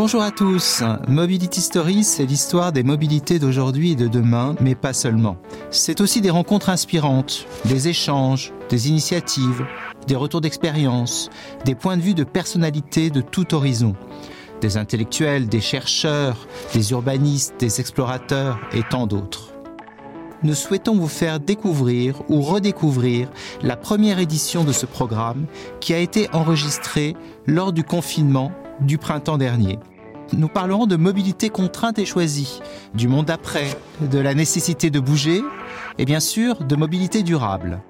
Bonjour à tous. Mobility Stories, c'est l'histoire des mobilités d'aujourd'hui et de demain, mais pas seulement. C'est aussi des rencontres inspirantes, des échanges, des initiatives, des retours d'expérience, des points de vue de personnalités de tout horizon. Des intellectuels, des chercheurs, des urbanistes, des explorateurs et tant d'autres nous souhaitons vous faire découvrir ou redécouvrir la première édition de ce programme qui a été enregistrée lors du confinement du printemps dernier. Nous parlerons de mobilité contrainte et choisie, du monde après, de la nécessité de bouger et bien sûr de mobilité durable.